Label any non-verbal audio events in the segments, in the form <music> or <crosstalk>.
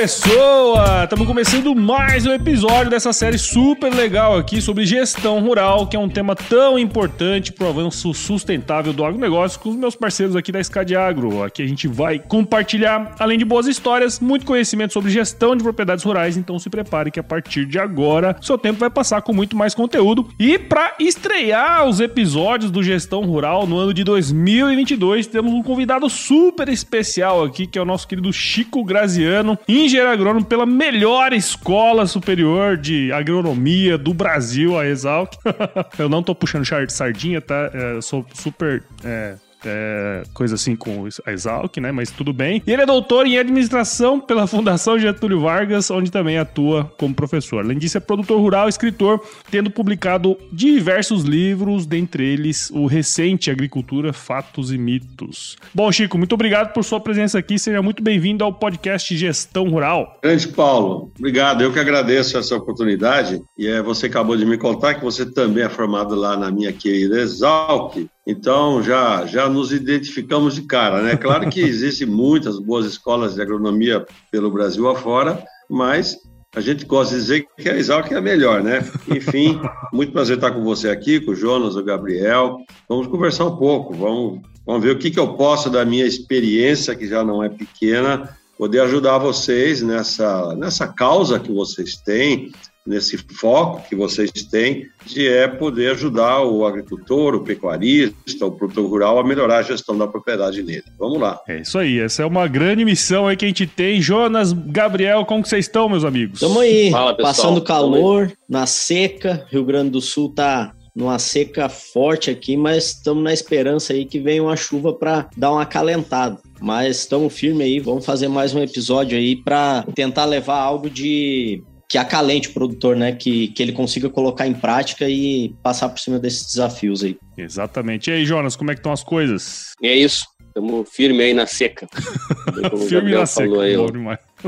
Pessoa! Estamos começando mais um episódio dessa série super legal aqui sobre gestão rural, que é um tema tão importante para o avanço sustentável do agronegócio com os meus parceiros aqui da Escade Agro. Aqui a gente vai compartilhar, além de boas histórias, muito conhecimento sobre gestão de propriedades rurais, então se prepare que a partir de agora seu tempo vai passar com muito mais conteúdo. E para estrear os episódios do Gestão Rural no ano de 2022, temos um convidado super especial aqui, que é o nosso querido Chico Graziano, engenheiro agrônomo pela melhor escola superior de agronomia do Brasil, a Exalc. <laughs> eu não tô puxando sardinha, tá? É, eu sou super. É é, coisa assim com a Exalc, né? Mas tudo bem. E ele é doutor em administração pela Fundação Getúlio Vargas, onde também atua como professor. Além disso, é produtor rural escritor, tendo publicado diversos livros, dentre eles o recente Agricultura, Fatos e Mitos. Bom, Chico, muito obrigado por sua presença aqui. Seja muito bem-vindo ao podcast Gestão Rural. Grande Paulo, obrigado. Eu que agradeço essa oportunidade. E é, você acabou de me contar que você também é formado lá na minha querida Exalc. Então, já, já nos identificamos de cara, né? Claro que existem muitas boas escolas de agronomia pelo Brasil afora, mas a gente gosta de dizer que a Exalc é a melhor, né? Enfim, muito prazer estar com você aqui, com o Jonas, o Gabriel. Vamos conversar um pouco, vamos, vamos ver o que, que eu posso da minha experiência, que já não é pequena, poder ajudar vocês nessa, nessa causa que vocês têm, nesse foco que vocês têm de é poder ajudar o agricultor, o pecuarista, o produtor rural a melhorar a gestão da propriedade nele. Vamos lá. É isso aí, essa é uma grande missão aí que a gente tem. Jonas, Gabriel, como que vocês estão, meus amigos? Estamos aí, Fala, passando calor, na seca, Rio Grande do Sul tá numa seca forte aqui, mas estamos na esperança aí que venha uma chuva para dar uma acalentada. Mas estamos firmes aí, vamos fazer mais um episódio aí para tentar levar algo de que acalente o produtor, né? Que, que ele consiga colocar em prática e passar por cima desses desafios aí. Exatamente. E aí, Jonas, como é que estão as coisas? É isso. Estamos firme aí na seca. <laughs> firme na seca. Aí,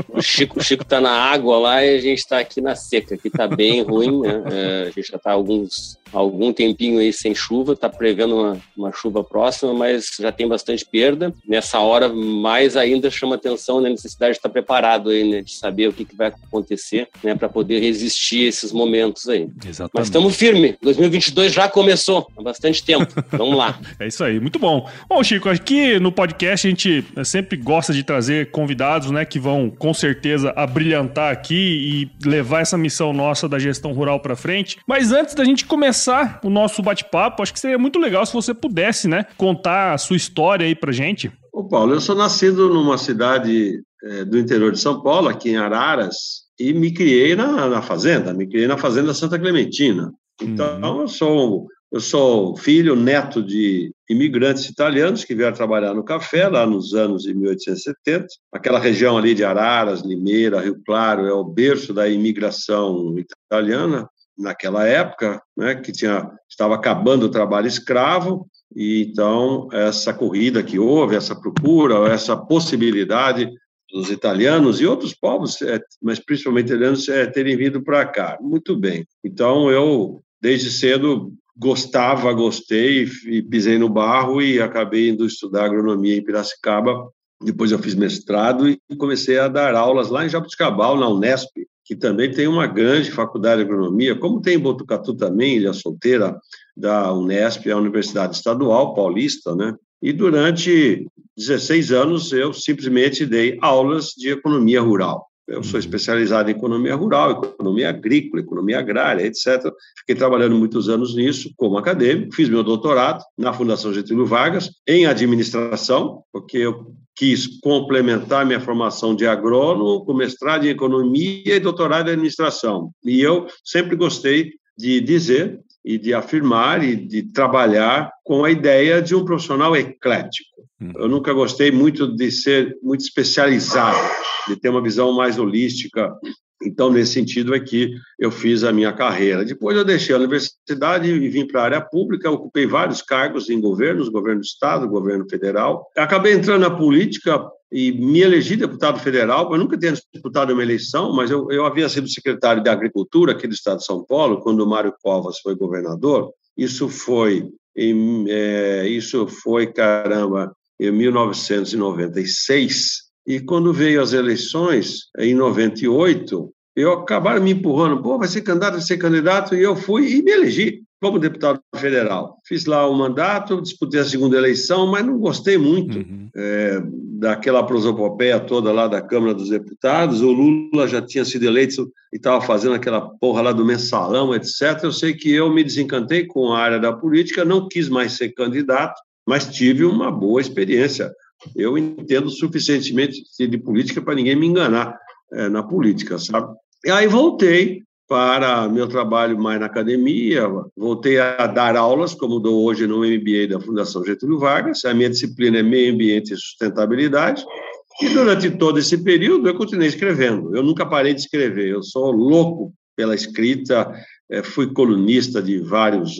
o Chico, o Chico tá na água lá e a gente está aqui na seca. Aqui tá bem ruim, né? É, a gente já tá alguns algum tempinho aí sem chuva, está prevendo uma, uma, chuva próxima, mas já tem bastante perda. Nessa hora, mais ainda chama atenção a necessidade de estar preparado aí, né, de saber o que, que vai acontecer, né, para poder resistir a esses momentos aí. Exatamente. Mas estamos firmes. 2022 já começou há bastante tempo. Vamos lá. <laughs> é isso aí, muito bom. Bom, Chico, aqui no podcast a gente sempre gosta de trazer convidados, né, que vão com certeza abrilhantar aqui e levar essa missão nossa da gestão rural para frente. Mas antes da gente começar começar o nosso bate-papo, acho que seria muito legal se você pudesse, né, contar a sua história aí pra gente. Ô Paulo, eu sou nascido numa cidade é, do interior de São Paulo, aqui em Araras, e me criei na, na fazenda, me criei na fazenda Santa Clementina. Então, uhum. eu sou eu sou filho, neto de imigrantes italianos que vieram trabalhar no café lá nos anos de 1870. Aquela região ali de Araras, Limeira, Rio Claro é o berço da imigração italiana naquela época, né, que tinha, estava acabando o trabalho escravo, e então essa corrida que houve, essa procura, essa possibilidade dos italianos e outros povos, é, mas principalmente italianos, é, terem vindo para cá. Muito bem. Então eu, desde cedo, gostava, gostei e pisei no barro e acabei indo estudar agronomia em Piracicaba. Depois eu fiz mestrado e comecei a dar aulas lá em Jabuticabal, na Unesp, que também tem uma grande faculdade de agronomia, como tem em Botucatu também, Ilha Solteira, da Unesp, a Universidade Estadual Paulista, né? E durante 16 anos eu simplesmente dei aulas de economia rural. Eu sou uhum. especializado em economia rural, economia agrícola, economia agrária, etc. Fiquei trabalhando muitos anos nisso como acadêmico, fiz meu doutorado na Fundação Getúlio Vargas em administração, porque eu quis complementar minha formação de agrônomo com mestrado em economia e doutorado em administração. E eu sempre gostei de dizer e de afirmar e de trabalhar com a ideia de um profissional eclético. Uhum. Eu nunca gostei muito de ser muito especializado, de ter uma visão mais holística. Então, nesse sentido é que eu fiz a minha carreira. Depois eu deixei a universidade e vim para a área pública, ocupei vários cargos em governos, governo do Estado, governo federal. Acabei entrando na política e me elegi deputado federal. Eu nunca tinha disputado uma eleição, mas eu, eu havia sido secretário de Agricultura aqui do Estado de São Paulo, quando o Mário Covas foi governador. Isso foi, em, é, isso foi, caramba, em 1996. E quando veio as eleições, em 98, eu acabaram me empurrando, pô, vai ser candidato, vai ser candidato, e eu fui e me elegi como deputado federal. Fiz lá o mandato, disputei a segunda eleição, mas não gostei muito uhum. é, daquela prosopopeia toda lá da Câmara dos Deputados. O Lula já tinha sido eleito e estava fazendo aquela porra lá do mensalão, etc. Eu sei que eu me desencantei com a área da política, não quis mais ser candidato, mas tive uma boa experiência. Eu entendo suficientemente de política para ninguém me enganar é, na política, sabe? E aí voltei para meu trabalho mais na academia, voltei a dar aulas, como dou hoje no MBA da Fundação Getúlio Vargas. A minha disciplina é Meio Ambiente e Sustentabilidade. E durante todo esse período eu continuei escrevendo. Eu nunca parei de escrever. Eu sou louco pela escrita, fui colunista de vários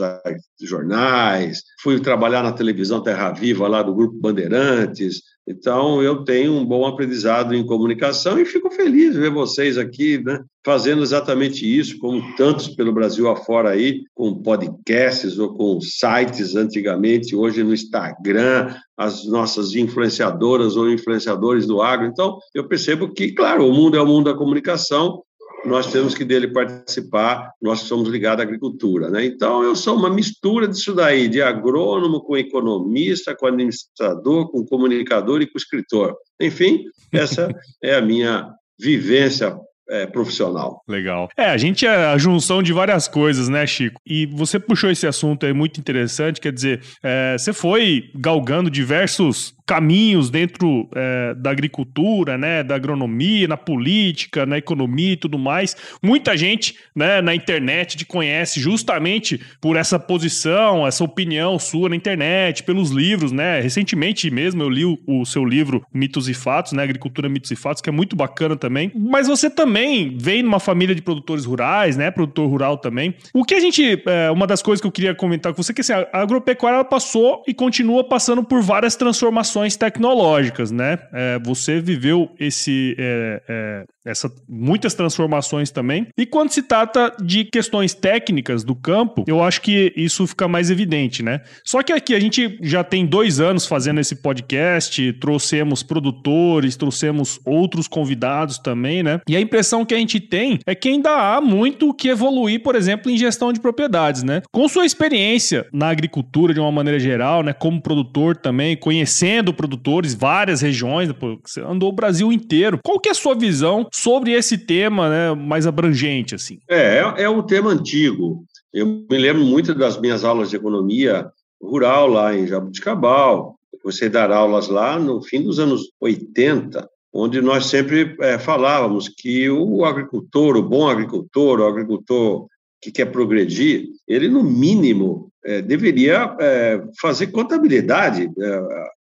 jornais, fui trabalhar na televisão Terra Viva, lá do Grupo Bandeirantes. Então, eu tenho um bom aprendizado em comunicação e fico feliz de ver vocês aqui né, fazendo exatamente isso, como tantos pelo Brasil afora aí, com podcasts ou com sites antigamente, hoje no Instagram, as nossas influenciadoras ou influenciadores do agro. Então, eu percebo que, claro, o mundo é o mundo da comunicação, nós temos que dele participar, nós somos ligados à agricultura. Né? Então, eu sou uma mistura disso daí, de agrônomo com economista, com administrador, com comunicador e com escritor. Enfim, essa é a minha vivência é, profissional. Legal. É, a gente é a junção de várias coisas, né, Chico? E você puxou esse assunto aí muito interessante, quer dizer, é, você foi galgando diversos caminhos dentro é, da agricultura, né, da agronomia, na política, na economia e tudo mais. Muita gente, né, na internet te conhece justamente por essa posição, essa opinião sua na internet, pelos livros, né? Recentemente mesmo eu li o, o seu livro Mitos e Fatos, né, Agricultura, Mitos e Fatos, que é muito bacana também. Mas você também vem numa família de produtores rurais, né, produtor rural também. O que a gente, é, uma das coisas que eu queria comentar com você é que assim, a agropecuária passou e continua passando por várias transformações tecnológicas, né? É, você viveu esse é, é, essa, muitas transformações também. E quando se trata de questões técnicas do campo, eu acho que isso fica mais evidente, né? Só que aqui a gente já tem dois anos fazendo esse podcast, trouxemos produtores, trouxemos outros convidados também, né? E a impressão que a gente tem é que ainda há muito que evoluir, por exemplo, em gestão de propriedades, né? Com sua experiência na agricultura de uma maneira geral, né? Como produtor também, conhecendo produtores, várias regiões, você andou o Brasil inteiro. Qual que é a sua visão sobre esse tema né, mais abrangente. assim. É, é, é um tema antigo. Eu me lembro muito das minhas aulas de economia rural lá em Jabuticabal. Você dar aulas lá no fim dos anos 80, onde nós sempre é, falávamos que o agricultor, o bom agricultor, o agricultor que quer progredir, ele, no mínimo, é, deveria é, fazer contabilidade, é,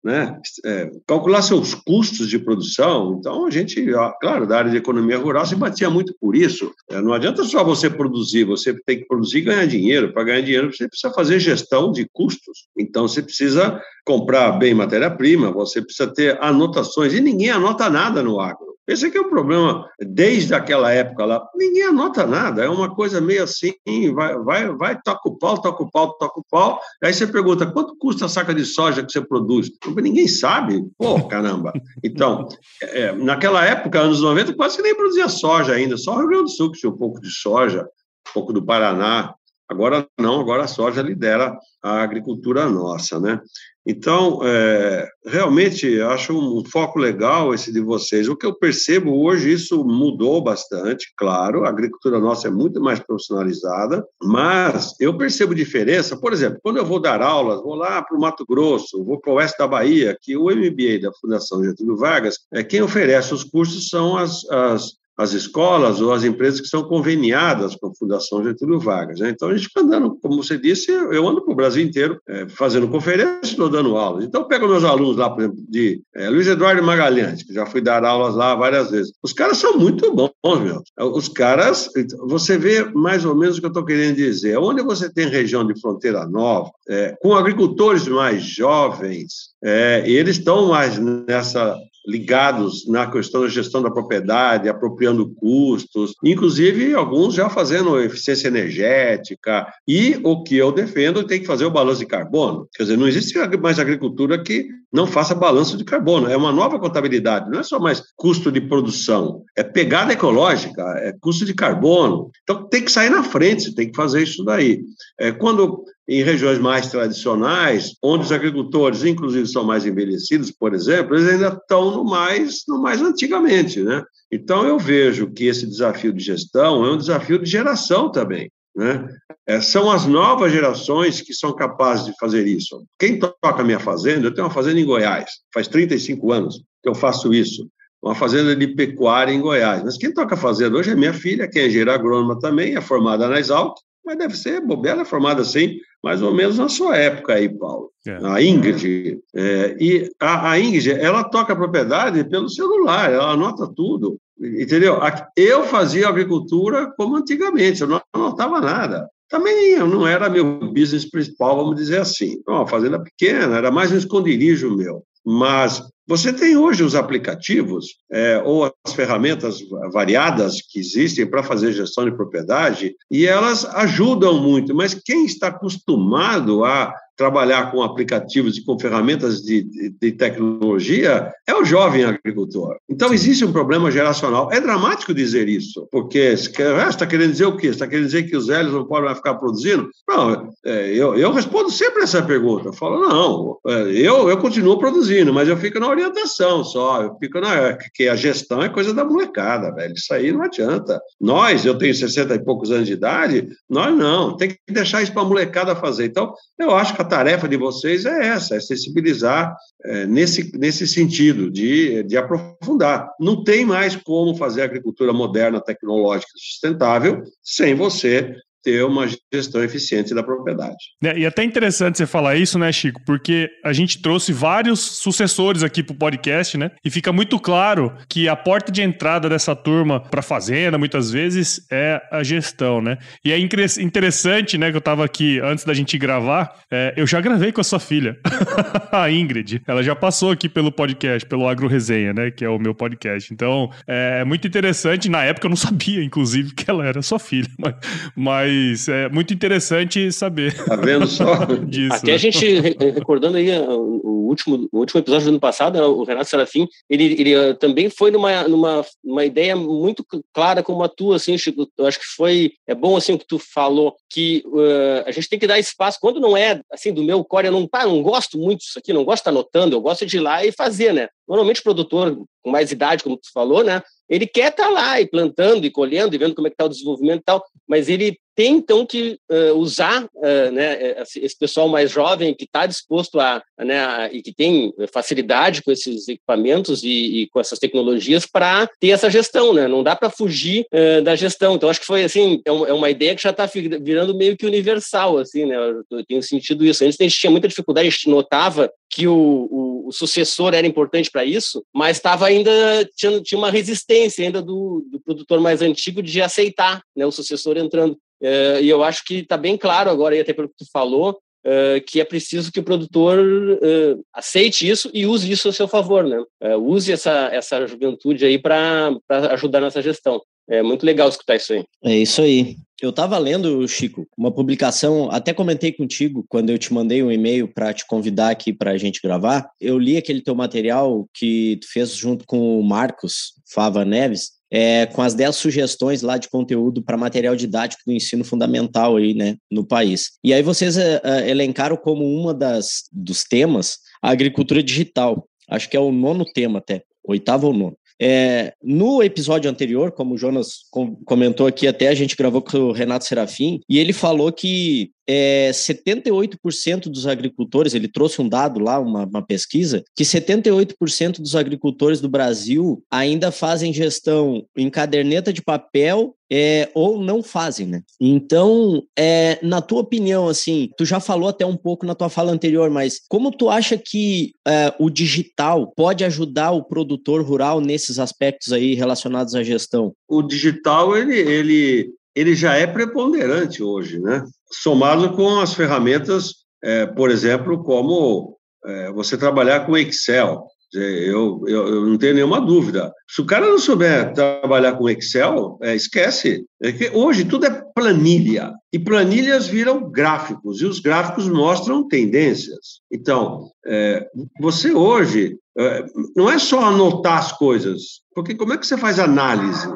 né, é, calcular seus custos de produção. Então, a gente, claro, da área de economia rural se batia muito por isso. É, não adianta só você produzir, você tem que produzir e ganhar dinheiro. Para ganhar dinheiro, você precisa fazer gestão de custos. Então, você precisa comprar bem matéria-prima, você precisa ter anotações, e ninguém anota nada no agro. Esse aqui é o problema, desde aquela época lá, ninguém anota nada, é uma coisa meio assim, vai, vai, vai, toca o pau, toca o pau, toca o pau, aí você pergunta, quanto custa a saca de soja que você produz? Ninguém sabe, pô, caramba. Então, é, naquela época, anos 90, quase que nem produzia soja ainda, só o Rio Grande do Sul que tinha um pouco de soja, um pouco do Paraná, agora não, agora a soja lidera a agricultura nossa, né? Então, é, realmente, acho um foco legal esse de vocês. O que eu percebo hoje, isso mudou bastante, claro, a agricultura nossa é muito mais profissionalizada, mas eu percebo diferença, por exemplo, quando eu vou dar aulas, vou lá para o Mato Grosso, vou para o oeste da Bahia, que o MBA da Fundação Getúlio Vargas, é quem oferece os cursos são as, as as escolas ou as empresas que são conveniadas com a Fundação Getúlio Vargas. Né? Então, a gente fica andando, como você disse, eu ando para o Brasil inteiro é, fazendo conferências, estou dando aulas. Então, eu pego meus alunos lá, por exemplo, de é, Luiz Eduardo Magalhães, que já fui dar aulas lá várias vezes. Os caras são muito bons, meu. Os caras, você vê mais ou menos o que eu estou querendo dizer. Onde você tem região de fronteira nova, é, com agricultores mais jovens, é, eles estão mais nessa ligados na questão da gestão da propriedade, apropriando custos, inclusive alguns já fazendo eficiência energética, e o que eu defendo tem que fazer o balanço de carbono. Quer dizer, não existe mais agricultura que não faça balanço de carbono, é uma nova contabilidade, não é só mais custo de produção, é pegada ecológica, é custo de carbono. Então tem que sair na frente, tem que fazer isso daí. É, quando em regiões mais tradicionais, onde os agricultores, inclusive, são mais envelhecidos, por exemplo, eles ainda estão no mais, no mais antigamente, né? Então, eu vejo que esse desafio de gestão é um desafio de geração também. Né? É, são as novas gerações que são capazes de fazer isso. Quem toca a minha fazenda, eu tenho uma fazenda em Goiás, faz 35 anos que eu faço isso, uma fazenda de pecuária em Goiás. Mas quem toca a fazenda hoje é minha filha, que é engenheira agrônoma também, é formada na Exalc, mas deve ser, Bobela é formada assim, mais ou menos na sua época aí, Paulo. É. A Ingrid. É, e a, a, Ingrid, ela toca a propriedade pelo celular, ela anota tudo, entendeu? Eu fazia agricultura como antigamente, eu não anotava nada. Também não era meu business principal, vamos dizer assim. Uma fazenda pequena, era mais um esconderijo meu. Mas você tem hoje os aplicativos é, ou as ferramentas variadas que existem para fazer gestão de propriedade e elas ajudam muito, mas quem está acostumado a trabalhar com aplicativos e com ferramentas de, de, de, tecnologia é o jovem agricultor. Então, existe um problema geracional. É dramático dizer isso, porque você está querendo dizer o quê? Está querendo dizer que os velhos não podem mais ficar produzindo? Não, é, eu, eu respondo sempre essa pergunta. Eu falo, não, é, eu, eu continuo produzindo, mas eu fico na orientação só, eu fico na... que a gestão é coisa da molecada, velho. Isso aí não adianta. Nós, eu tenho 60 e poucos anos de idade, nós não, tem que deixar isso para a molecada fazer. Então, eu acho que a tarefa de vocês é essa, é sensibilizar é, nesse, nesse sentido, de, de aprofundar. Não tem mais como fazer agricultura moderna, tecnológica, sustentável, sem você ter uma gestão eficiente da propriedade. É, e até interessante você falar isso, né, Chico? Porque a gente trouxe vários sucessores aqui para o podcast, né? E fica muito claro que a porta de entrada dessa turma para fazenda, muitas vezes, é a gestão, né? E é interessante, né, que eu estava aqui antes da gente gravar, é, eu já gravei com a sua filha, <laughs> a Ingrid. Ela já passou aqui pelo podcast, pelo Agro Resenha, né? Que é o meu podcast. Então, é muito interessante. Na época eu não sabia, inclusive, que ela era sua filha, mas, mas mas é muito interessante saber. Tá vendo só? <laughs> disso. Até a gente, recordando aí o último, o último episódio do ano passado, né, o Renato Serafim, ele, ele ah, também foi numa, numa uma ideia muito clara como a tua, assim, Chico. Eu acho que foi, é bom, assim, o que tu falou, que uh, a gente tem que dar espaço, quando não é, assim, do meu core, eu não, tá, não gosto muito disso aqui, não gosto de estar anotando, eu gosto de ir lá e fazer, né? Normalmente o produtor com mais idade, como tu falou, né? Ele quer estar lá e plantando e colhendo e vendo como é que está o desenvolvimento e tal, mas ele tem então que uh, usar uh, né, esse pessoal mais jovem que está disposto a, né, a, e que tem facilidade com esses equipamentos e, e com essas tecnologias para ter essa gestão, né? Não dá para fugir uh, da gestão. Então acho que foi assim é uma, é uma ideia que já está virando meio que universal, assim, né? Eu tenho sentido isso. Antes a gente tinha muita dificuldade, a gente notava que o, o, o sucessor era importante para isso, mas estava ainda tinha, tinha uma resistência ainda do, do produtor mais antigo de aceitar né, o sucessor entrando. Uh, e eu acho que está bem claro agora, e até pelo que tu falou, uh, que é preciso que o produtor uh, aceite isso e use isso a seu favor, né? use essa, essa juventude aí para ajudar nessa gestão. É muito legal escutar isso aí. É isso aí. Eu estava lendo, Chico, uma publicação, até comentei contigo quando eu te mandei um e-mail para te convidar aqui para a gente gravar. Eu li aquele teu material que tu fez junto com o Marcos Fava Neves, é, com as 10 sugestões lá de conteúdo para material didático do ensino fundamental aí, né, no país. E aí vocês é, é, elencaram como uma das dos temas a agricultura digital. Acho que é o nono tema até, oitavo ou nono. É, no episódio anterior, como o Jonas com, comentou aqui, até a gente gravou com o Renato Serafim, e ele falou que é, 78% dos agricultores, ele trouxe um dado lá, uma, uma pesquisa, que 78% dos agricultores do Brasil ainda fazem gestão em caderneta de papel é, ou não fazem, né? Então, é, na tua opinião, assim, tu já falou até um pouco na tua fala anterior, mas como tu acha que é, o digital pode ajudar o produtor rural nesses aspectos aí relacionados à gestão? O digital, ele, ele, ele já é preponderante hoje, né? Somado com as ferramentas, é, por exemplo, como é, você trabalhar com Excel, eu, eu, eu, não tenho nenhuma dúvida. Se o cara não souber trabalhar com Excel, é, esquece. É que hoje tudo é planilha. E planilhas viram gráficos, e os gráficos mostram tendências. Então, é, você hoje é, não é só anotar as coisas, porque como é que você faz análise?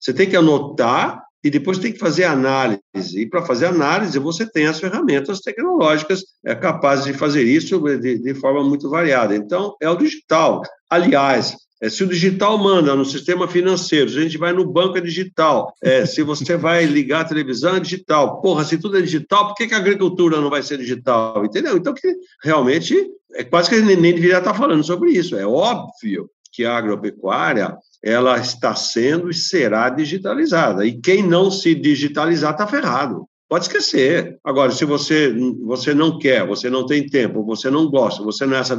Você tem que anotar e depois tem que fazer análise. E para fazer análise, você tem as ferramentas tecnológicas é, capazes de fazer isso de, de forma muito variada. Então, é o digital. Aliás, é, se o digital manda no sistema financeiro, se a gente vai no banco é digital, é, se você vai ligar a televisão é digital. Porra, se tudo é digital, por que, que a agricultura não vai ser digital? Entendeu? Então, que realmente, é quase que nem deveria estar falando sobre isso. É óbvio que a agropecuária ela está sendo e será digitalizada. E quem não se digitalizar está ferrado. Pode esquecer. Agora, se você, você não quer, você não tem tempo, você não gosta, você não é essa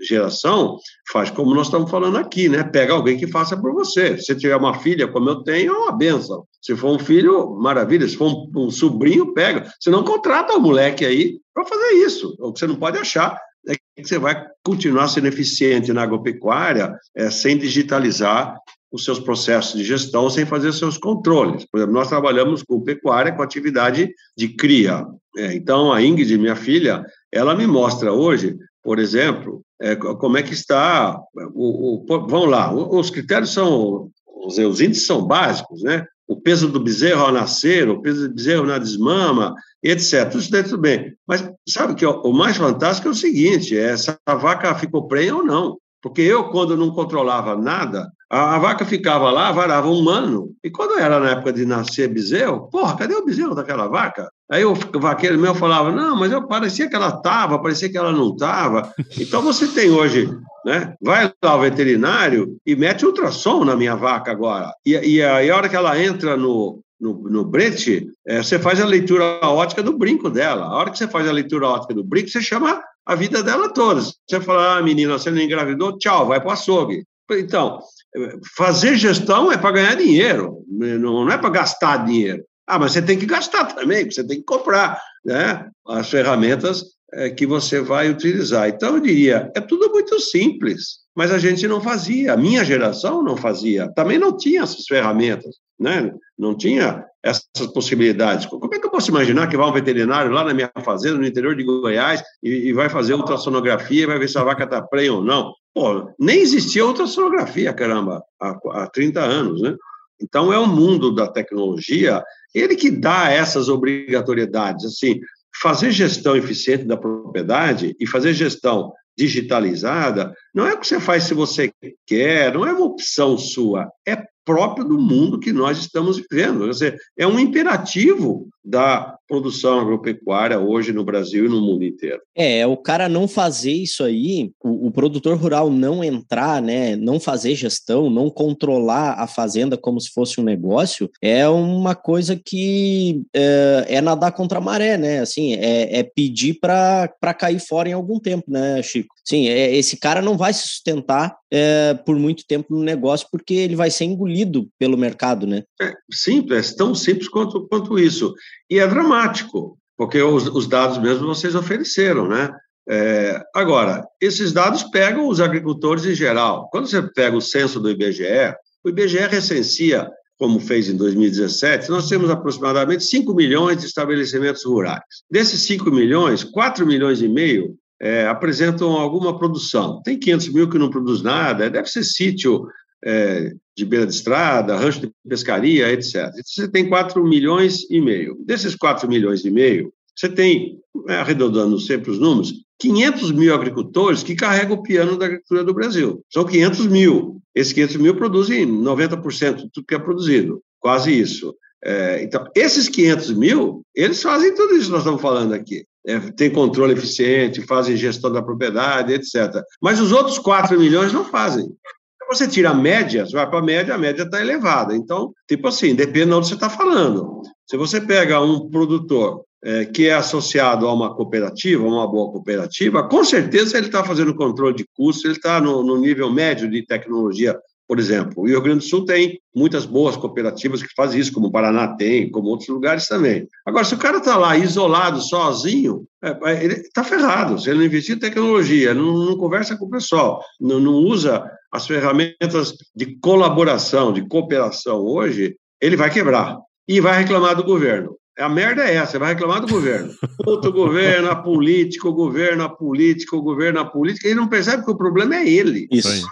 geração, faz como nós estamos falando aqui, né? Pega alguém que faça por você. Se tiver uma filha, como eu tenho, é uma benção. Se for um filho, maravilha. Se for um, um sobrinho, pega. Se não, contrata o um moleque aí para fazer isso. O que você não pode achar é que você vai continuar sendo eficiente na agropecuária é, sem digitalizar os seus processos de gestão, sem fazer seus controles. Por exemplo, nós trabalhamos com pecuária, com atividade de cria. É, então, a Ingrid, minha filha, ela me mostra hoje, por exemplo, é, como é que está. O, o, vamos lá, os critérios são. Os, os índices são básicos, né? O peso do bezerro ao nascer, o peso do bezerro na desmama, etc. Isso daí tudo bem. Mas sabe que o mais fantástico é o seguinte: é vaca ficou prenha ou não. Porque eu, quando não controlava nada, a, a, vaca ficava lá, varava um ano. E quando era na época de nascer bezerro, porra, cadê o bezerro daquela vaca? Aí o vaqueiro meu falava, não, mas eu parecia que ela estava, parecia que ela não estava. Então você tem hoje, né? Vai lá ao veterinário e mete ultrassom na minha vaca agora. E, e aí a hora que ela entra no, no, no brete, é, você faz a leitura ótica do brinco dela. A hora que você faz a leitura ótica do brinco, você chama a vida dela toda. Você fala, ah, menina, você não engravidou, tchau, vai para o açougue. Então, fazer gestão é para ganhar dinheiro, não é para gastar dinheiro. Ah, mas você tem que gastar também, você tem que comprar né, as ferramentas é, que você vai utilizar. Então, eu diria, é tudo muito simples, mas a gente não fazia, a minha geração não fazia, também não tinha essas ferramentas, né? não tinha essas possibilidades. Como é que eu posso imaginar que vai um veterinário lá na minha fazenda, no interior de Goiás, e, e vai fazer ultrassonografia, vai ver se a vaca está prenha ou não? Pô, nem existia ultrassonografia, caramba, há, há 30 anos, né? Então, é o mundo da tecnologia, ele que dá essas obrigatoriedades, assim, fazer gestão eficiente da propriedade e fazer gestão digitalizada não é o que você faz se você quer, não é uma opção sua, é próprio do mundo que nós estamos vivendo. Quer dizer, é um imperativo da produção agropecuária hoje no Brasil e no mundo inteiro. É, o cara não fazer isso aí, o, o, produtor rural não entrar, né, não fazer gestão, não controlar a fazenda como se fosse um negócio, é uma coisa que é, é nadar contra a maré, né? Assim, é, é pedir para cair fora em algum tempo, né, Chico? Sim, é, esse cara não vai se sustentar é, por muito tempo no negócio porque ele vai ser engolido pelo mercado, né? É simples, é tão simples quanto, quanto isso. E é dramático, porque os, os dados mesmo vocês ofereceram, né? É, agora, esses dados pegam os agricultores em geral. Quando você pega o censo do IBGE, o IBGE recensia, como fez em 2017, nós temos aproximadamente 5 milhões de estabelecimentos rurais. Desses 5 milhões, 4 milhões e meio é, apresentam alguma produção. Tem 500 mil que não produz nada, deve ser sítio é, de beira de estrada, rancho de pescaria, etc. Você tem 4 milhões e meio. Desses 4 milhões e meio, você tem, é, arredondando sempre os números, 500 mil agricultores que carregam o piano da agricultura do Brasil. São 500 mil. Esses 500 mil produzem 90% de tudo que é produzido, quase isso. É, então, esses 500 mil, eles fazem tudo isso que nós estamos falando aqui. É, tem controle eficiente, fazem gestão da propriedade, etc. Mas os outros 4 milhões não fazem. Você tira a média, você vai para a média, a média está elevada. Então, tipo assim, depende de onde você está falando. Se você pega um produtor é, que é associado a uma cooperativa, uma boa cooperativa, com certeza ele está fazendo controle de custos, ele está no, no nível médio de tecnologia por exemplo. O Rio Grande do Sul tem muitas boas cooperativas que fazem isso, como o Paraná tem, como outros lugares também. Agora, se o cara está lá isolado, sozinho, é, é ele está ferrado. Se ele não investir em tecnologia, não, não conversa com o pessoal, não, não usa as ferramentas de colaboração, de cooperação hoje, ele vai quebrar e vai reclamar do governo. A merda é essa, vai reclamar do governo. <laughs> Outro governo, a política, o governo, a política, o governo, a política. Ele não percebe que o problema é ele. Isso.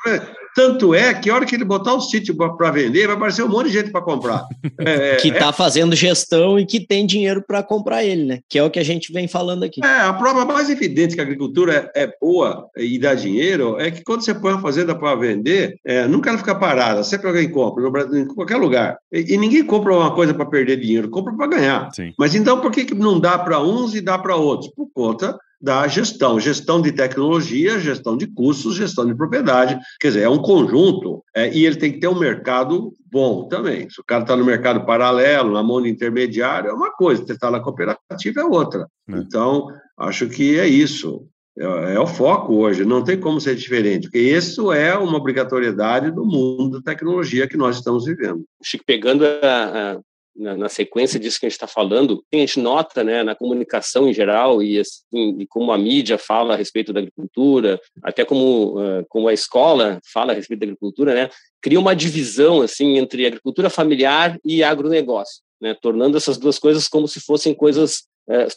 Tanto é que a hora que ele botar o sítio para vender, vai aparecer um monte de gente para comprar. <laughs> É, que está é... fazendo gestão e que tem dinheiro para comprar ele, né? Que é o que a gente vem falando aqui. É, a prova mais evidente que a agricultura é, é boa e dá dinheiro é que quando você põe a fazenda para vender, é, nunca ela fica parada, sempre alguém compra, no Brasil, em qualquer lugar. E, e ninguém compra uma coisa para perder dinheiro, compra para ganhar. Sim. Mas então por que, que não dá para uns e dá para outros? Por conta da gestão, gestão de tecnologia, gestão de custos, gestão de propriedade. Quer dizer, é um conjunto é, e ele tem que ter um mercado bom também. Se o cara está no mercado paralelo, na mão de intermediário, é uma coisa, se está na cooperativa é outra. É. Então, acho que é isso. É, é, o foco hoje, não tem como ser diferente, porque isso é uma obrigatoriedade do mundo da tecnologia que nós estamos vivendo. Chico, pegando a, a na, na, sequência disso que a gente está falando, a gente nota né, na comunicação em geral e, assim, e como a mídia fala a respeito da agricultura, até como, uh, como a escola fala a respeito da agricultura, né, cria uma divisão assim entre agricultura familiar e agronegócio, né, tornando essas duas coisas como se fossem coisas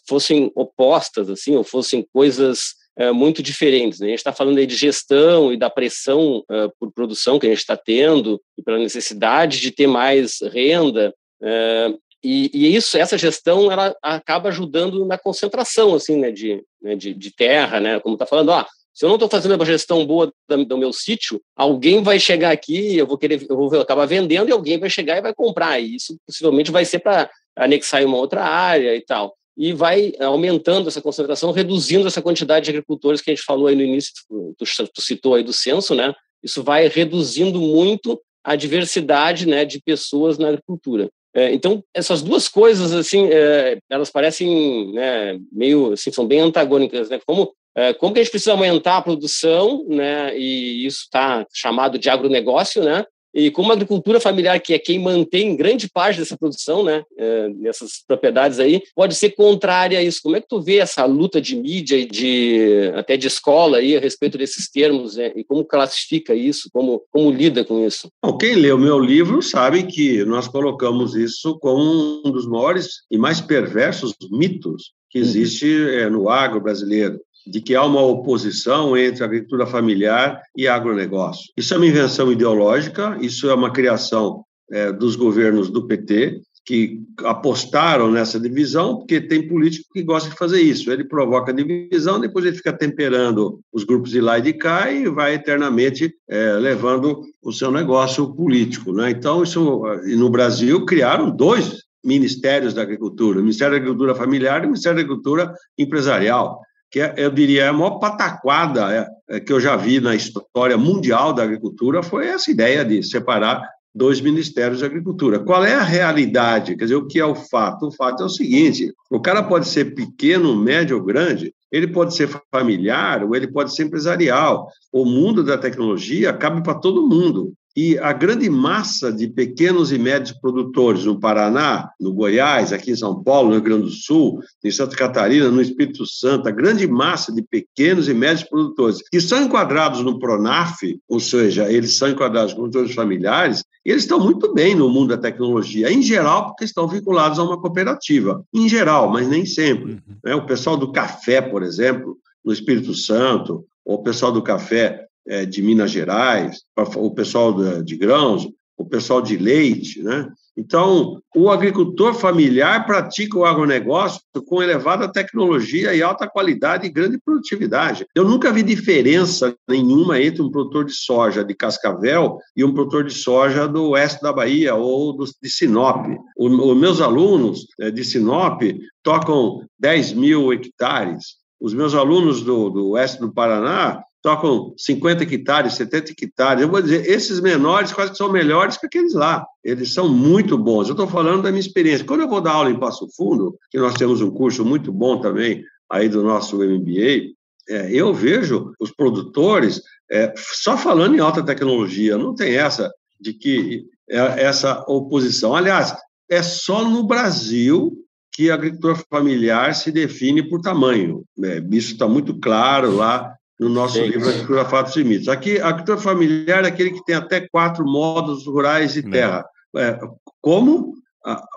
fossem opostas, assim, ou fossem coisas uh, muito diferentes. Né? A gente está falando aí de gestão e da pressão por produção que a gente está tendo e pela necessidade de ter mais renda é, e, e, isso, essa gestão, ela acaba ajudando na concentração, assim, né, de, né, de, de terra, né, como está falando, ó, se eu não estou fazendo uma gestão boa do, do, meu sítio, alguém vai chegar aqui, eu vou querer, eu vou acabar vendendo e alguém vai chegar e vai comprar. E isso possivelmente vai ser para anexar em uma outra área e tal. E vai aumentando essa concentração, reduzindo essa quantidade de agricultores que a gente falou aí no início, tu, tu citou aí do censo, né? Isso vai reduzindo muito a diversidade né, de pessoas na agricultura. É, então, essas duas coisas, assim, é, elas parecem né, meio, assim, são bem antagônicas, né? Como, é, como que a gente precisa aumentar a produção, né? E isso está chamado de agronegócio, né? E como a agricultura familiar, que é quem mantém grande parte dessa produção, né, é, nessas propriedades aí, pode ser contrária a isso. Como é que tu vê essa luta de mídia e de até de escola aí a respeito desses termos, né, e como classifica isso, como, como lida com isso? Bom, quem lê o meu livro sabe que nós colocamos isso como um dos maiores e mais perversos mitos que uhum. existe é, no agro brasileiro de que há uma oposição entre a agricultura familiar e agronegócio. Isso é uma invenção ideológica, isso é uma criação é, dos governos do PT, que apostaram nessa divisão, porque tem político que gosta de fazer isso. Ele provoca divisão, depois ele fica temperando os grupos de lá e de cá e vai eternamente é, levando o seu negócio político. Né? Então, isso, no Brasil, criaram dois ministérios da agricultura, o Ministério da Agricultura Familiar e o Ministério da Agricultura Empresarial que é, eu diria a maior pataquada é, é, que eu já vi na história mundial da agricultura foi essa ideia de separar dois ministérios de agricultura. Qual é a realidade? Quer dizer, o que é o fato? O fato é o seguinte: o cara pode ser pequeno, médio ou grande, ele pode ser familiar ou ele pode ser empresarial. O mundo da tecnologia cabe para todo mundo. E a grande massa de pequenos e médios produtores no Paraná, no Goiás, aqui em São Paulo, no Rio Grande do Sul, em Santa Catarina, no Espírito Santo, a grande massa de pequenos e médios produtores que são enquadrados no PRONAF, ou seja, eles são enquadrados como produtores familiares, eles estão muito bem no mundo da tecnologia, em geral, porque estão vinculados a uma cooperativa. Em geral, mas nem sempre. Uhum. Né? O pessoal do café, por exemplo, no Espírito Santo, ou o pessoal do café é, de Minas Gerais, o pessoal de grãos, o pessoal de leite, né? Então, o agricultor familiar pratica o agronegócio com elevada tecnologia e alta qualidade e grande produtividade. Eu nunca vi diferença nenhuma entre um produtor de soja de Cascavel e um produtor de soja do oeste da Bahia ou do, de Sinop. Os meus alunos eh, de Sinop tocam 10 mil hectares. Os meus alunos do, do oeste do Paraná tocam 50 hectares, 70 hectares. Eu vou dizer, esses menores quase que são melhores que aqueles lá. Eles são muito bons. Eu estou falando da minha experiência. Quando eu vou dar aula em Passo Fundo, que nós temos um curso muito bom também aí do nosso MBA, é, eu vejo os produtores é, só falando em alta tecnologia. Não tem essa de que é, essa oposição. Aliás, é só no Brasil que agricultor familiar se define por tamanho. Né? Isso está muito claro lá no nosso Sim. livro Agricultura, Fatos e Mitos. Aqui, a agricultura familiar é aquele que tem até quatro modos rurais de terra. É, como?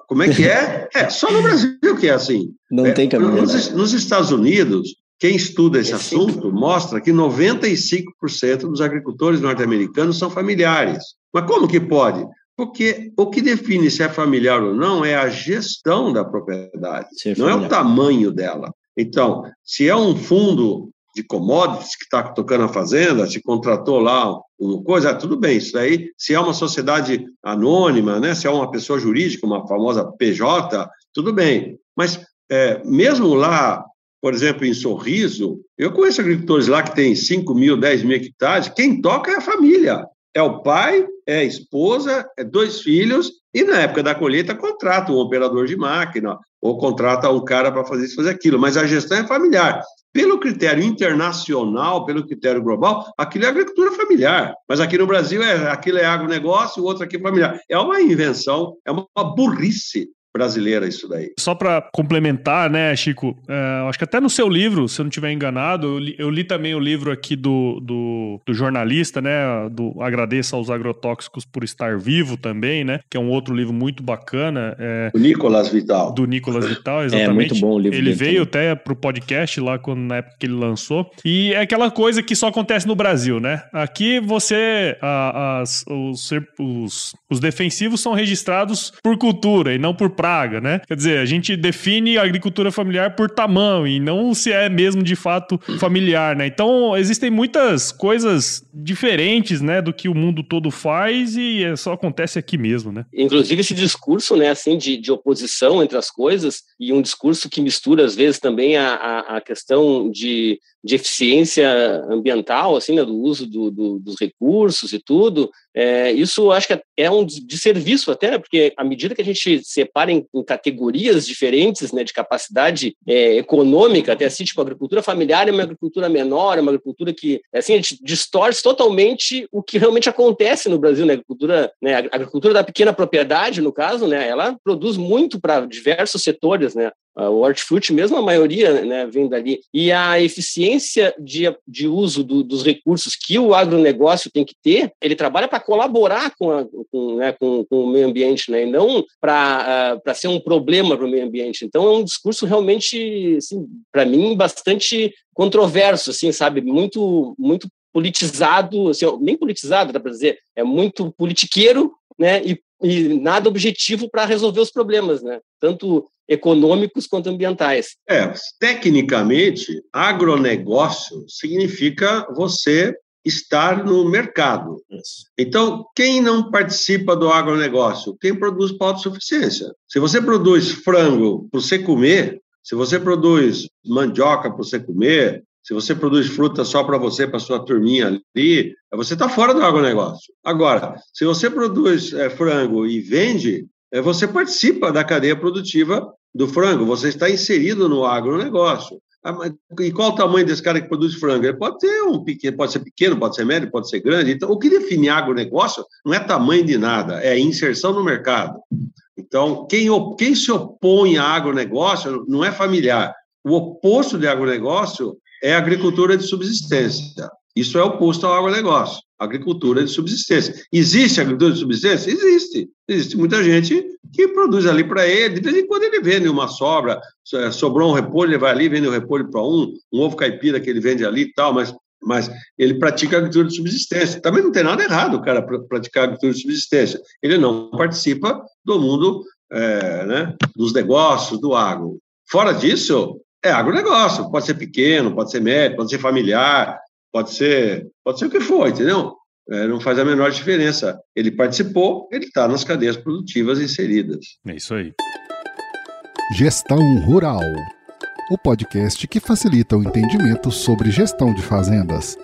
Como é que é? É, só no Brasil que é assim. Não é, tem caminho. Nos, nos, Estados Unidos, quem estuda esse assunto mostra que 95% dos agricultores norte-americanos são familiares. Mas como que pode? Porque o que define se é familiar ou não é a gestão da propriedade, não é o tamanho dela. Então, se é um fundo de commodities que está tocando a fazenda, se contratou lá uma coisa, tudo bem, isso aí, se é uma sociedade anônima, né, se é uma pessoa jurídica, uma famosa PJ, tudo bem. Mas é, mesmo lá, por exemplo, em Sorriso, eu conheço agricultores lá que têm 5 mil, 10 mil hectares, quem toca é a família. É o pai, é a esposa, é dois filhos, e na época da colheita contrata um operador de máquina, ou contrata um cara para fazer isso, fazer aquilo, mas a gestão é familiar. Pelo critério internacional, pelo critério global, aquilo é agricultura familiar. Mas aqui no Brasil, é, aquilo é agronegócio, o outro aqui é familiar. É uma invenção, é uma burrice brasileira isso daí. Só para complementar, né, Chico, é, acho que até no seu livro, se eu não estiver enganado, eu li, eu li, também o livro aqui do, do, do, jornalista, né, do Agradeça aos Agrotóxicos por Estar Vivo também, né, que é um outro livro muito bacana. É, do Nicolas Vital. Do Nicolas Vital, exatamente. <laughs> É muito bom o livro Ele veio também. até pro podcast lá quando, na época que ele lançou, e é aquela coisa que só acontece no Brasil, né, aqui você, a, as, os, os, os defensivos são registrados por cultura e não por prática praga, né? Quer dizer, a gente define a agricultura familiar por tamanho e não se é mesmo de fato familiar, né? Então, existem muitas coisas diferentes, né, do que o mundo todo faz e é só acontece aqui mesmo, né? Inclusive esse discurso, né, assim, de, de oposição entre as coisas e um discurso que mistura, às vezes, também a, a, a questão de, de eficiência ambiental, assim, né, do uso do, do, dos recursos e tudo, é, isso acho que é um desserviço até, né, porque à medida que a gente separa em, em categorias diferentes né, de capacidade é, econômica, até assim, tipo, a agricultura familiar é uma agricultura menor, é uma agricultura que, assim, a gente distorce totalmente o que realmente acontece no Brasil, né, a agricultura, né, a agricultura da pequena propriedade, no caso, né, ela produz muito para diversos setores, né, o hortifruti mesmo, a maioria né, vem dali. E a eficiência de, de uso do, dos recursos que o agronegócio tem que ter, ele trabalha para colaborar com, a, com, né, com, com, o meio ambiente, né, e não para uh, ser um problema para o meio ambiente. Então, é um discurso realmente, assim, para mim, bastante controverso, assim, sabe? Muito, muito politizado, assim, nem politizado, dá para dizer, é muito politiqueiro, né, e, e nada objetivo para resolver os problemas, né? Tanto econômicos quanto ambientais. É, tecnicamente, agronegócio significa você estar no mercado. Então, quem não participa do agronegócio? Quem produz para autossuficiência. Se você produz frango para você comer, se você produz mandioca para você comer, se você produz fruta só para você, para sua turminha ali, você está fora do agronegócio. Agora, se você produz é, frango e vende, é, você participa da cadeia produtiva do frango, você está inserido no agronegócio. Ah, e qual o tamanho desse cara que produz frango? Ele pode ter um pequeno, pode ser pequeno, pode ser médio, pode ser grande. Então, o que define agronegócio não é tamanho de nada, é inserção no mercado. Então, quem, quem se opõe a agronegócio não é familiar. O oposto de agronegócio é agricultura de subsistência. Isso é oposto ao agronegócio agricultura de subsistência. Existe agricultura de subsistência? Existe. Existe muita gente que produz ali para ele, de vez em quando ele vende uma sobra, sobrou um repolho, ele vai ali, vende o repolho para um, um ovo caipira que ele vende ali e tal, mas mas ele pratica agricultura de subsistência. Também não tem nada errado o cara praticar agricultura de subsistência. Ele não participa do mundo é, né, dos negócios, do agro. Fora disso, é agronegócio. Pode ser pequeno, pode ser médio, pode ser familiar, pode ser, pode ser o que for, entendeu? É, não faz a menor diferença. Ele participou, ele está nas cadeias produtivas inseridas. É isso aí. Gestão Rural o podcast que facilita o entendimento sobre gestão de fazendas.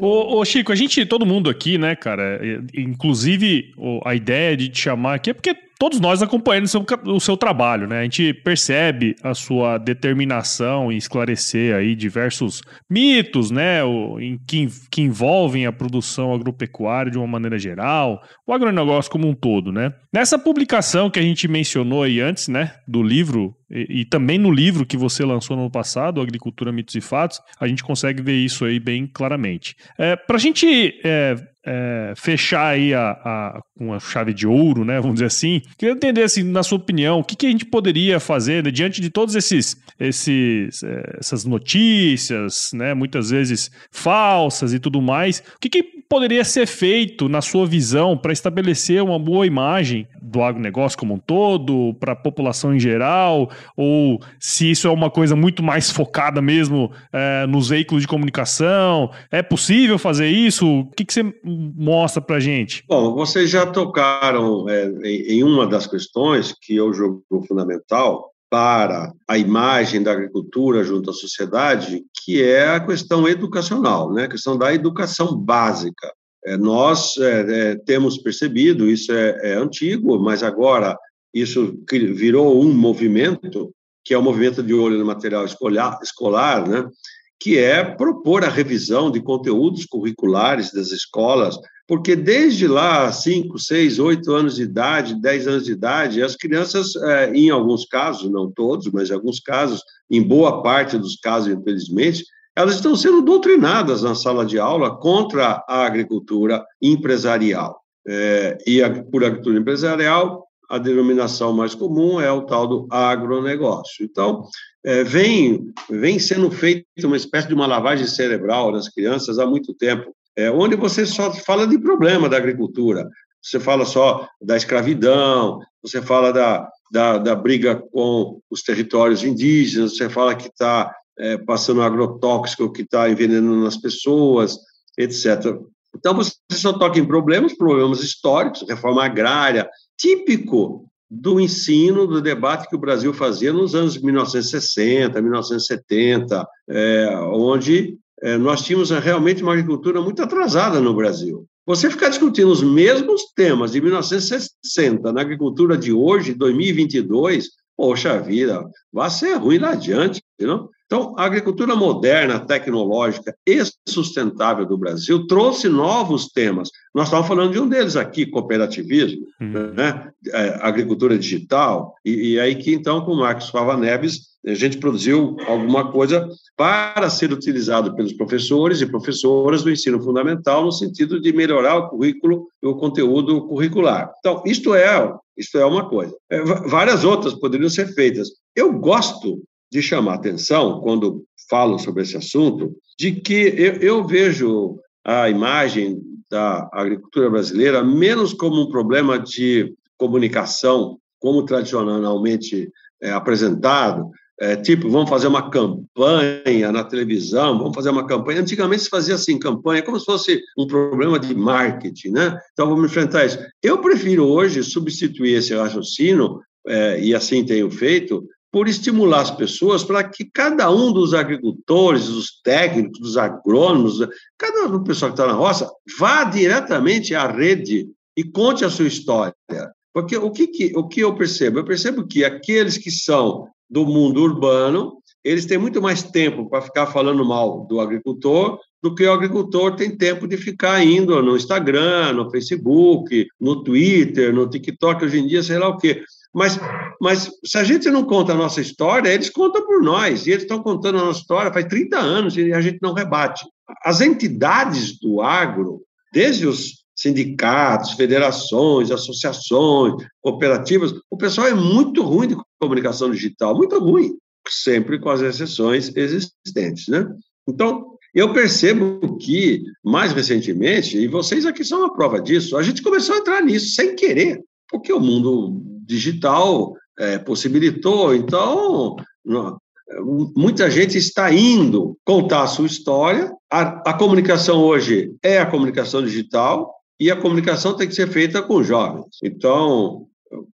Ô, ô, Chico, a gente, todo mundo aqui, né, cara, inclusive a ideia de te chamar aqui é porque todos nós acompanhando o seu, o seu trabalho, né? A gente percebe a sua determinação em esclarecer aí diversos mitos, né? O, em, que, que envolvem a produção agropecuária de uma maneira geral, o agronegócio como um todo, né? Nessa publicação que a gente mencionou aí antes, né? Do livro, e, e também no livro que você lançou no ano passado, Agricultura, Mitos e Fatos, a gente consegue ver isso aí bem claramente. É, Para a gente é, é, fechar aí a, a, com a chave de ouro, né? Vamos dizer assim. Queria entender, assim, na sua opinião, o que, que a gente poderia fazer né, diante de todos esses, esses é, essas notícias, né? Muitas vezes falsas e tudo mais. O que, que poderia ser feito, na sua visão, para estabelecer uma boa imagem do agronegócio como um todo, para a população em geral, ou se isso é uma coisa muito mais focada mesmo é, nos veículos de comunicação? É possível fazer isso? O que, que você mostra para gente? Bom, vocês já tocaram é, em uma das questões que eu jogo fundamental para a imagem da agricultura junto à sociedade, que é a questão educacional, né? a questão da educação básica. É, nós é, é temos percebido, isso é, é, antigo, mas agora isso virou um movimento, que é o movimento de olho no material escolar, escolar né? que é propor a revisão de conteúdos curriculares das escolas, porque desde lá, 5, 6, 8 anos de idade, 10 anos de idade, as crianças, é, em alguns casos, não todos, mas em alguns casos, em boa parte dos casos, infelizmente, elas estão sendo doutrinadas na sala de aula contra a agricultura empresarial. É, e por agricultura empresarial, a denominação mais comum é o tal do agronegócio. Então, é, vem, vem sendo feita uma espécie de uma lavagem cerebral nas crianças há muito tempo, é, onde você só fala de problema da agricultura, você fala só da escravidão, você fala da, da, da briga com os territórios indígenas, você fala que está é, passando agrotóxico, que está envenenando as pessoas, etc. Então, você só toca em problemas, problemas históricos, reforma agrária, típico do ensino, do debate que o Brasil fazia nos anos 1960, 1970, é, onde é, nós tínhamos realmente uma agricultura muito atrasada no Brasil. Você ficar discutindo os mesmos temas de 1960 na agricultura de hoje, 2022, poxa vida, vai ser ruim lá adiante, não? Então, a agricultura moderna, tecnológica e sustentável do Brasil trouxe novos temas. Nós estávamos falando de um deles aqui, cooperativismo, uhum. né? É, agricultura digital, e, e, aí que, então, com o Marcos Fava Neves, a gente produziu alguma coisa para ser utilizado pelos professores e professoras do ensino fundamental, no sentido de melhorar o currículo e o conteúdo curricular. Então, isto é, isto é uma coisa. É, várias outras poderiam ser feitas. Eu gosto de chamar atenção, quando falo sobre esse assunto, de que eu, eu vejo a imagem da agricultura brasileira menos como um problema de comunicação, como tradicionalmente é apresentado, é, tipo, vamos fazer uma campanha na televisão, vamos fazer uma campanha. Antigamente se fazia assim, campanha, como se fosse um problema de marketing, né? Então vamos enfrentar isso. Eu prefiro hoje substituir esse raciocínio, é, e assim tenho feito, por estimular as pessoas para que cada um dos agricultores, dos técnicos, dos agrônomos, cada um do pessoal que está na roça, vá diretamente à rede e conte a sua história. Porque o que, que, o que eu percebo? Eu percebo que aqueles que são do mundo urbano, eles têm muito mais tempo para ficar falando mal do agricultor do que o agricultor tem tempo de ficar indo no Instagram, no Facebook, no Twitter, no TikTok, hoje em dia, sei lá o quê. Mas, mas se a gente não conta a nossa história, eles contam por nós, e eles estão contando a nossa história faz 30 anos e a gente não rebate. As entidades do agro, desde os sindicatos, federações, associações, cooperativas, o pessoal é muito ruim de comunicação digital, muito ruim, sempre com as exceções existentes, né? Então, Eu percebo que, mais recentemente, e vocês aqui são uma prova disso, a gente começou a entrar nisso sem querer, porque o mundo digital é, possibilitou. Então, muita gente está indo contar a sua história. A, a, comunicação hoje é a comunicação digital e a comunicação tem que ser feita com jovens. Então,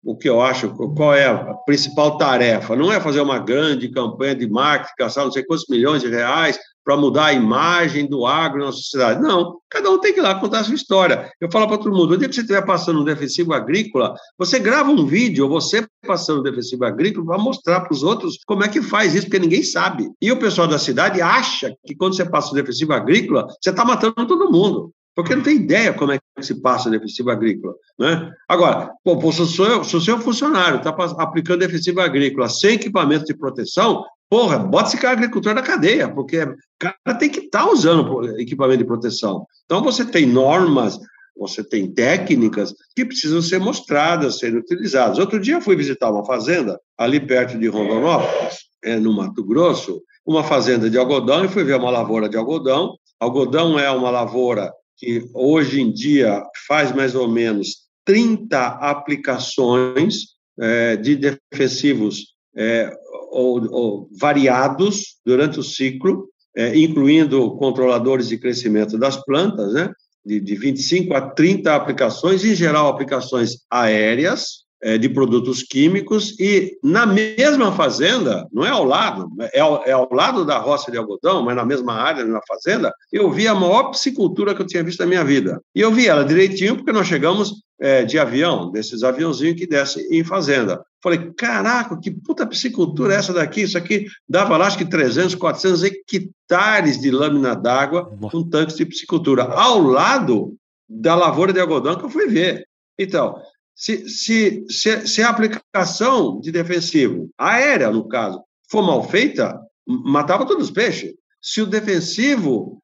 o que eu acho, qual é a principal tarefa? Não é fazer uma grande campanha de marketing, gastar não sei quantos milhões de reais para mudar a imagem do agro na sociedade. Não, cada um tem que ir lá contar a sua história. Eu falo para todo mundo, o dia que você estiver passando um defensivo agrícola, você grava um vídeo, você passando um defensivo agrícola, para mostrar para os outros como é que faz isso, porque ninguém sabe. E o pessoal da cidade acha que quando você passa um defensivo agrícola, você está matando todo mundo porque não tem ideia como é que se passa o defensivo agrícola. Né? Agora, pô, se, se o seu funcionário está aplicando defensivo agrícola sem equipamento de proteção, porra, bota esse cara agricultor na cadeia, porque o cara tem que estar tá usando equipamento de proteção. Então, você tem normas, você tem técnicas que precisam ser mostradas, serem utilizadas. Outro dia eu fui visitar uma fazenda, ali perto de Rondonópolis, é, no Mato Grosso, uma fazenda de algodão, e fui ver uma lavoura de algodão. Algodão é uma lavoura que hoje em dia faz mais ou menos 30 aplicações é, de defensivos é, ou, ou, variados durante o ciclo, é, incluindo controladores de crescimento das plantas, né, de, de 25 a 30 aplicações, em geral aplicações aéreas, é, de produtos químicos e na mesma fazenda, não é ao lado, é ao, é ao, lado da roça de algodão, mas na mesma área, na fazenda, eu vi a maior piscicultura que eu tinha visto na minha vida. E eu vi ela direitinho porque nós chegamos é, de avião, desses aviãozinhos que descem em fazenda. Falei, caraca, que puta piscicultura é essa daqui? Isso aqui dava lá, acho que 300, 400 hectares de lâmina d'água com tanques de piscicultura, ao lado da lavoura de algodão que eu fui ver. Então, se, se, se, se a aplicação de defensivo, aérea no caso, for mal feita, matava todos os peixes. Se o defensivo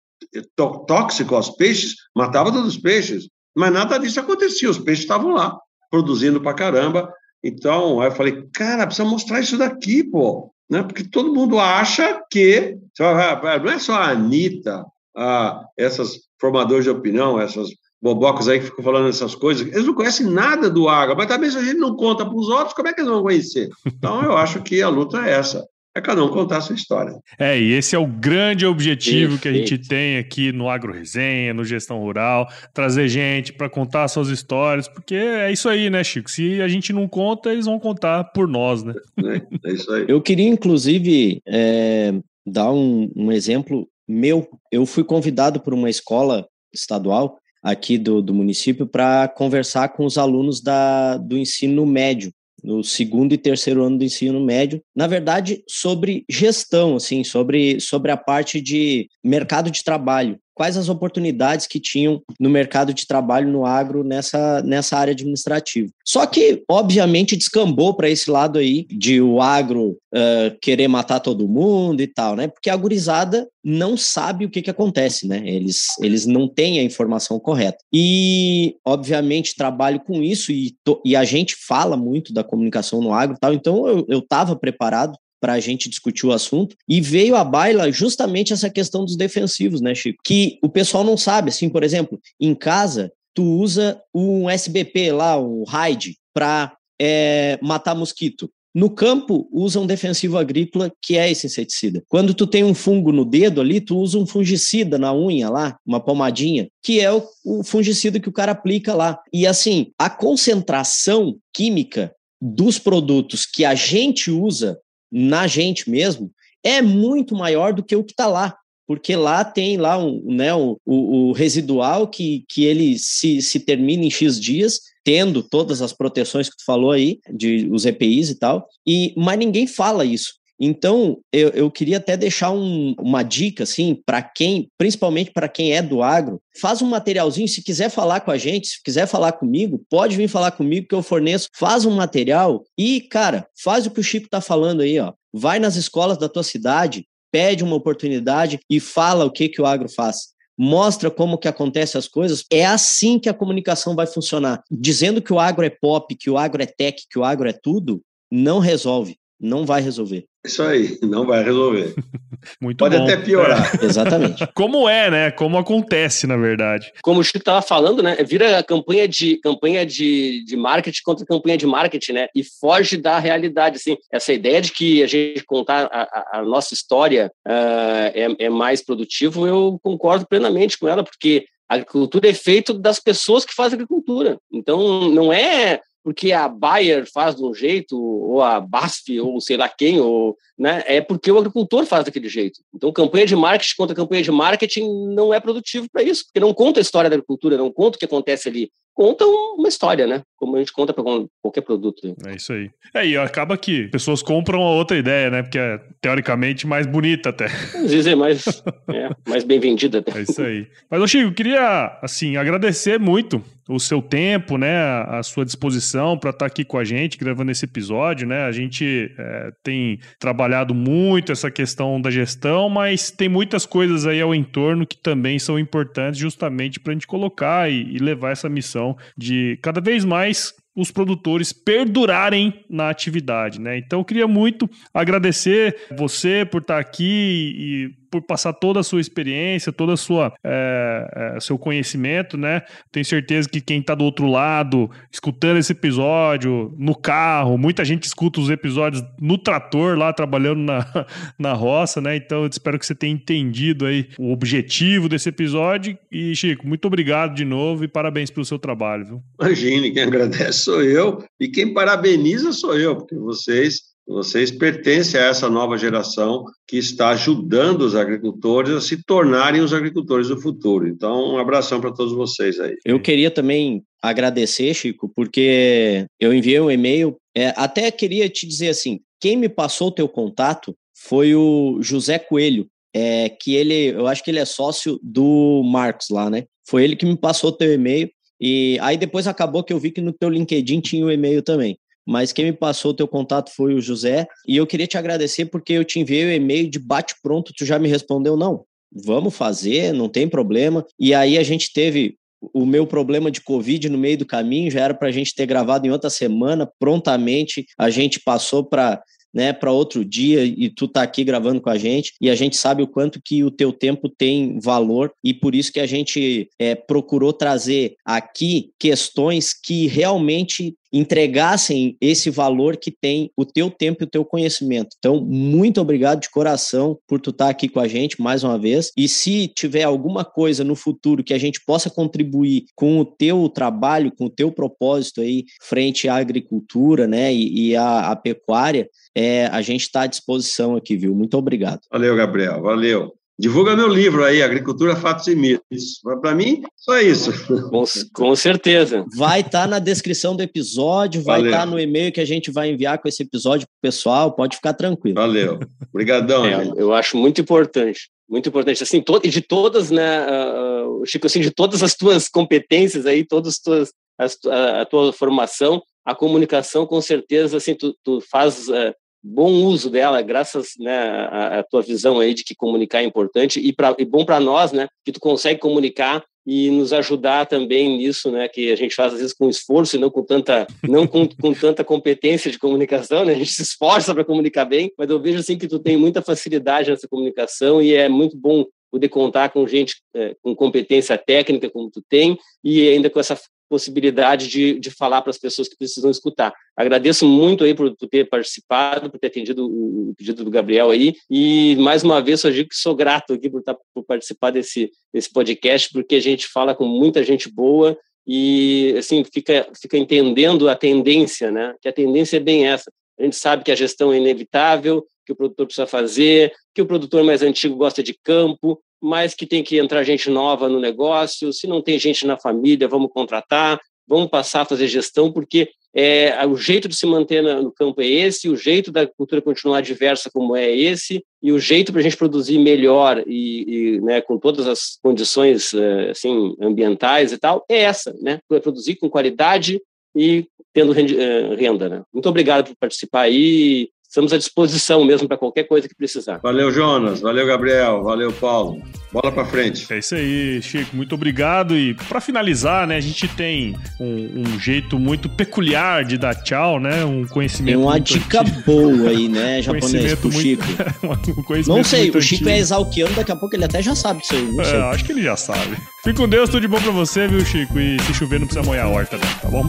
tóxico aos peixes, matava todos os peixes. Mas nada disso acontecia, os peixes estavam lá, produzindo pra caramba. Então, aí eu falei, cara, precisa mostrar isso daqui, pô. Né? Porque todo mundo acha que. Não é só a Anitta, a, essas formadores de opinião, essas bobocas aí que ficam falando essas coisas, eles não conhecem nada do água, mas também se a gente não conta para os outros, como é que eles vão conhecer? Então, eu acho que a luta é essa. É cada um contar a sua história. É, e esse é o grande objetivo Perfeito. que a gente tem aqui no Agro Resenha, no Gestão Rural, trazer gente para contar suas histórias, porque é isso aí, né, Chico? Se a gente não conta, eles vão contar por nós, né? É, é isso aí. Eu queria, inclusive, é, dar um, um exemplo meu. Eu fui convidado por uma escola estadual aqui do, do município para conversar com os alunos da, do ensino médio, no segundo e terceiro ano do ensino médio, na verdade, sobre gestão, assim, sobre, sobre a parte de mercado de trabalho quais as oportunidades que tinham no mercado de trabalho no agro nessa, nessa área administrativa. Só que, obviamente, descambou para esse lado aí de o agro uh, querer matar todo mundo e tal, né? Porque a gurizada não sabe o que, que acontece, né? Eles, eles não têm a informação correta. E, obviamente, trabalho com isso e, to, e a gente fala muito da comunicação no agro e tal, então eu estava preparado para a gente discutir o assunto. E veio à baila justamente essa questão dos defensivos, né, Chico? Que o pessoal não sabe. Assim, por exemplo, em casa, tu usa um SBP lá, o Raid, para é, matar mosquito. No campo, usa um defensivo agrícola que é esse inseticida. Quando tu tem um fungo no dedo ali, tu usa um fungicida na unha lá, uma pomadinha, que é o, o fungicida que o cara aplica lá. E assim, a concentração química dos produtos que a gente usa na gente mesmo é muito maior do que o que está lá. Porque lá tem lá um, né, o, o, residual que, que ele se, se termina em X dias, tendo todas as proteções que tu falou aí, de os EPIs e tal, e mas ninguém fala isso. Então, eu, eu queria até deixar um, uma dica, assim, para quem, principalmente para quem é do agro, faz um materialzinho, se quiser falar com a gente, se quiser falar comigo, pode vir falar comigo que eu forneço, faz um material e, cara, faz o que o Chico tá falando aí, ó. Vai nas escolas da tua cidade, pede uma oportunidade e fala o que que o agro faz mostra como que acontecem as coisas, é assim que a comunicação vai funcionar. Dizendo que o agro é pop, que o agro é tech, que o agro é tudo, não resolve não vai resolver. Isso aí, não vai resolver. <laughs> Muito Pode bom. até piorar. É, exatamente. <laughs> Como é, né? Como acontece, na verdade. Como o Chico estava falando, né? Vira campanha de campanha de, de marketing contra campanha de marketing, né? E foge da realidade, assim. Essa ideia de que a gente contar a, a, a nossa história uh, é, é mais produtivo, eu concordo plenamente com ela, porque a agricultura é feito das pessoas que fazem agricultura. Então, não é porque a Bayer faz de um jeito, ou a BASF, ou sei lá quem, ou, né, é porque o agricultor faz daquele jeito. Então, campanha de marketing contra campanha de marketing não é produtivo para isso, porque não conta a história da agricultura, não conta o que acontece ali conta uma história, né? Como a gente conta para qualquer produto. É isso aí. É, e acaba que pessoas compram a outra ideia, né? Porque é teoricamente mais bonita até. Às vezes é mais, <laughs> é, mais bem vendida até. É isso aí. Mas, ô Chico, eu queria, assim, agradecer muito o seu tempo, né, a sua disposição para estar tá aqui com a gente, gravando esse episódio, né? A gente é, tem trabalhado muito essa questão da gestão, mas tem muitas coisas aí ao entorno que também são importantes justamente para a gente colocar e, e levar essa missão de cada vez mais os produtores perdurarem na atividade, né? Então eu queria muito agradecer você por estar aqui e por passar toda a sua experiência, toda a sua é, é, seu conhecimento, né? Tenho certeza que quem está do outro lado, escutando esse episódio no carro, muita gente escuta os episódios no trator lá trabalhando na, <laughs> na roça, né? Então eu espero que você tenha entendido aí o objetivo desse episódio e Chico, muito obrigado de novo e parabéns pelo seu trabalho, viu? Imagine, quem agradece sou eu e quem parabeniza sou eu, porque vocês vocês pertencem a essa nova geração que está ajudando os agricultores a se tornarem os agricultores do futuro. Então, um abração para todos vocês aí. Eu queria também agradecer, Chico, porque eu enviei um e-mail. É, até queria te dizer assim: quem me passou o teu contato foi o José Coelho, é, que ele, eu acho que ele é sócio do Marcos lá, né? Foi ele que me passou o teu e-mail. E aí depois acabou que eu vi que no teu LinkedIn tinha o e-mail também mas quem me passou o teu contato foi o José, e eu queria te agradecer porque eu te enviei o e-mail de bate-pronto, tu já me respondeu não. Vamos fazer, não tem problema. E aí a gente teve o meu problema de Covid no meio do caminho, já era para a gente ter gravado em outra semana, prontamente. A gente passou para né, para outro dia e tu tá aqui gravando com a gente. E a gente sabe o quanto que o teu tempo tem valor. E por isso que a gente é, procurou trazer aqui questões que realmente entregassem esse valor que tem o teu tempo e o teu conhecimento. Então, muito obrigado de coração por tu estar tá aqui com a gente mais uma vez. E se tiver alguma coisa no futuro que a gente possa contribuir com o teu trabalho, com o teu propósito aí frente à agricultura, né, e, e à, à pecuária, é, a gente está à disposição aqui, viu? Muito obrigado. Valeu, Gabriel. Valeu. Divulga meu livro aí, Agricultura, Fatos e Mitos. Para mim, só isso. Com, com certeza. Vai estar tá na descrição do episódio, vai estar tá no e-mail que a gente vai enviar com esse episódio para o pessoal, pode ficar tranquilo. Valeu. Obrigadão. É, eu acho muito importante. Muito importante. Assim, to, de todas, né, uh, Chico, assim, de todas as tuas competências aí, todas as tuas, as, a, a, tua formação, a comunicação, com certeza, assim, tu, tu faz uh, bom uso dela, graças né, à, à, tua visão aí de que comunicar é importante e, pra, e bom para nós, né, que tu consegue comunicar e nos ajudar também nisso, né, que a gente faz às vezes com esforço e não com tanta, não com, com tanta competência de comunicação, né, a gente se esforça para comunicar bem, mas eu vejo assim que tu tem muita facilidade nessa comunicação e é muito bom poder contar com gente é, com competência técnica como tu tem e ainda com essa possibilidade de, de falar para as pessoas que precisam escutar. Agradeço muito aí por, por, ter participado, por ter atendido o, pedido do Gabriel aí, e mais uma vez só digo que sou grato aqui por, tá, por participar desse, desse podcast, porque a gente fala com muita gente boa e, assim, fica, fica entendendo a tendência, né? Que a tendência é bem essa. A gente sabe que a gestão é inevitável, que o produtor precisa fazer, que o produtor mais antigo gosta de campo, mas que tem que entrar gente nova no negócio. Se não tem gente na família, vamos contratar, vamos passar a fazer gestão, porque é, o jeito de se manter no campo é esse, o jeito da cultura continuar diversa como é esse, e o jeito para a gente produzir melhor e, e né, com todas as condições é, assim ambientais e tal é essa, né? É produzir com qualidade e tendo é, renda. Né? Muito obrigado por participar aí estamos à disposição mesmo para qualquer coisa que precisar. Valeu, Jonas. Valeu, Gabriel. Valeu, Paulo. Bola para frente. É isso aí, Chico. Muito obrigado. E para finalizar, né, a gente tem um, um, jeito muito peculiar de dar tchau, né? Um conhecimento. Tem uma dica antigo. boa aí, né, <laughs> japonês, pro muito, Chico. <laughs> um não sei, o Chico antigo. é exalquiano, daqui a pouco ele até já sabe disso aí. É, acho que ele já sabe. Fique com Deus, tudo de bom pra você, viu, Chico? E se chover, não precisa molhar a horta, né? tá bom?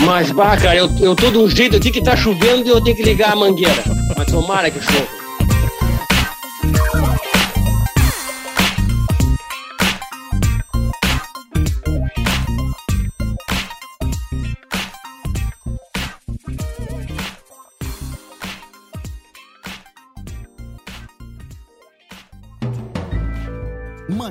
<laughs> Mas, bah, cara, eu, eu tô de um jeito aqui que tá chovendo e eu tenho que ligar a mangueira. Mas tomara que chova.